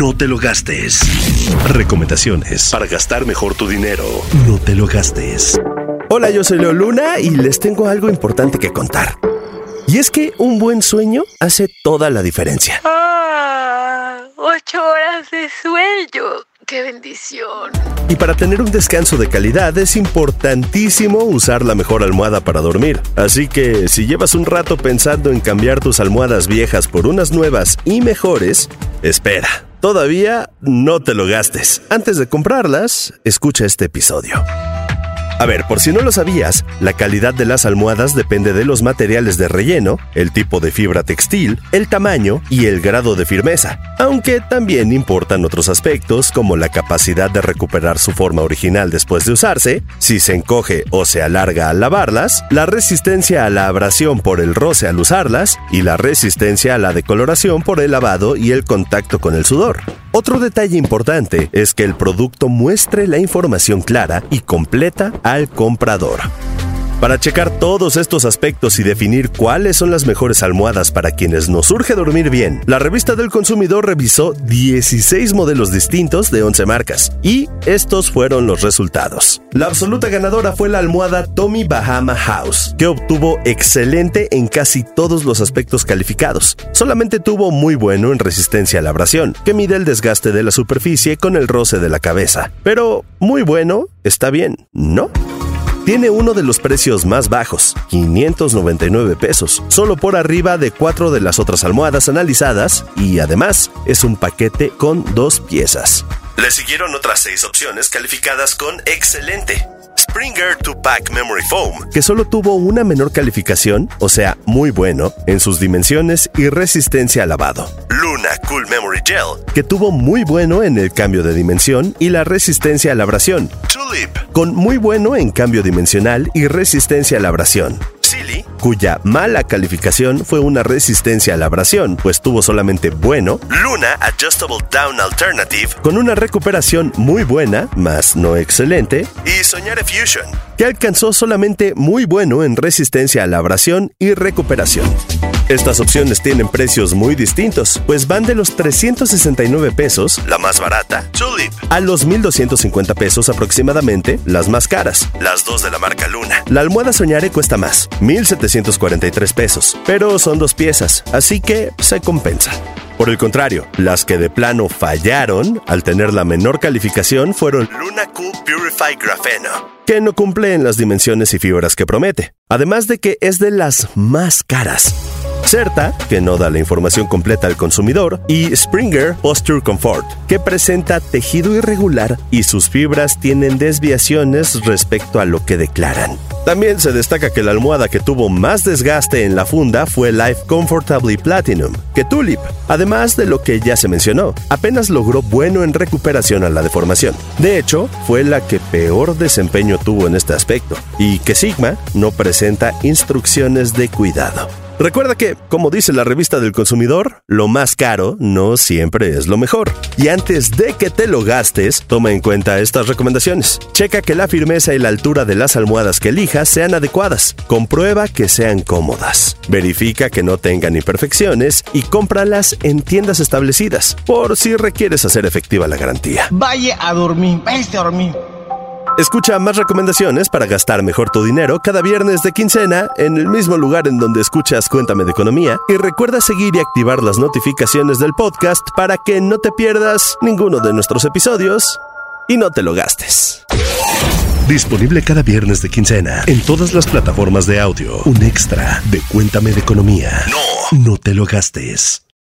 No te lo gastes. Recomendaciones para gastar mejor tu dinero. No te lo gastes. Hola, yo soy Leo Luna y les tengo algo importante que contar. Y es que un buen sueño hace toda la diferencia. Ah, ocho horas de sueño. ¡Qué bendición! Y para tener un descanso de calidad es importantísimo usar la mejor almohada para dormir. Así que si llevas un rato pensando en cambiar tus almohadas viejas por unas nuevas y mejores, espera. Todavía no te lo gastes. Antes de comprarlas, escucha este episodio. A ver, por si no lo sabías, la calidad de las almohadas depende de los materiales de relleno, el tipo de fibra textil, el tamaño y el grado de firmeza, aunque también importan otros aspectos como la capacidad de recuperar su forma original después de usarse, si se encoge o se alarga al lavarlas, la resistencia a la abrasión por el roce al usarlas y la resistencia a la decoloración por el lavado y el contacto con el sudor. Otro detalle importante es que el producto muestre la información clara y completa al comprador. Para checar todos estos aspectos y definir cuáles son las mejores almohadas para quienes nos surge dormir bien, la revista del consumidor revisó 16 modelos distintos de 11 marcas y estos fueron los resultados. La absoluta ganadora fue la almohada Tommy Bahama House, que obtuvo excelente en casi todos los aspectos calificados. Solamente tuvo muy bueno en resistencia a la abrasión, que mide el desgaste de la superficie con el roce de la cabeza. Pero muy bueno está bien, ¿no? Tiene uno de los precios más bajos, 599 pesos, solo por arriba de cuatro de las otras almohadas analizadas y además es un paquete con dos piezas. Le siguieron otras seis opciones calificadas con excelente. Springer 2-Pack Memory Foam, que solo tuvo una menor calificación, o sea, muy bueno, en sus dimensiones y resistencia al lavado. Luna Cool Memory Gel, que tuvo muy bueno en el cambio de dimensión y la resistencia a la abrasión. Tulip, con muy bueno en cambio dimensional y resistencia a la abrasión. Cuya mala calificación fue una resistencia a la abrasión, pues tuvo solamente bueno. Luna Adjustable Down Alternative, con una recuperación muy buena, más no excelente. Y Soñare Fusion, que alcanzó solamente muy bueno en resistencia a la abrasión y recuperación. Estas opciones tienen precios muy distintos, pues van de los 369 pesos, la más barata, Tulip, a los 1250 pesos aproximadamente, las más caras, las dos de la marca Luna. La almohada Soñare cuesta más, 1743 pesos, pero son dos piezas, así que se compensa. Por el contrario, las que de plano fallaron al tener la menor calificación fueron Luna Cool Purify Grapheno, que no cumple en las dimensiones y fibras que promete, además de que es de las más caras. Certa, que no da la información completa al consumidor, y Springer Posture Comfort, que presenta tejido irregular y sus fibras tienen desviaciones respecto a lo que declaran. También se destaca que la almohada que tuvo más desgaste en la funda fue Life Comfortably Platinum, que Tulip, además de lo que ya se mencionó, apenas logró bueno en recuperación a la deformación. De hecho, fue la que peor desempeño tuvo en este aspecto, y que Sigma no presenta instrucciones de cuidado. Recuerda que, como dice la revista del consumidor, lo más caro no siempre es lo mejor. Y antes de que te lo gastes, toma en cuenta estas recomendaciones. Checa que la firmeza y la altura de las almohadas que elijas sean adecuadas. Comprueba que sean cómodas. Verifica que no tengan imperfecciones y cómpralas en tiendas establecidas, por si requieres hacer efectiva la garantía. Vaya a dormir, váyase a dormir. Escucha más recomendaciones para gastar mejor tu dinero cada viernes de quincena en el mismo lugar en donde escuchas Cuéntame de Economía y recuerda seguir y activar las notificaciones del podcast para que no te pierdas ninguno de nuestros episodios y no te lo gastes. Disponible cada viernes de quincena en todas las plataformas de audio. Un extra de Cuéntame de Economía. No, no te lo gastes.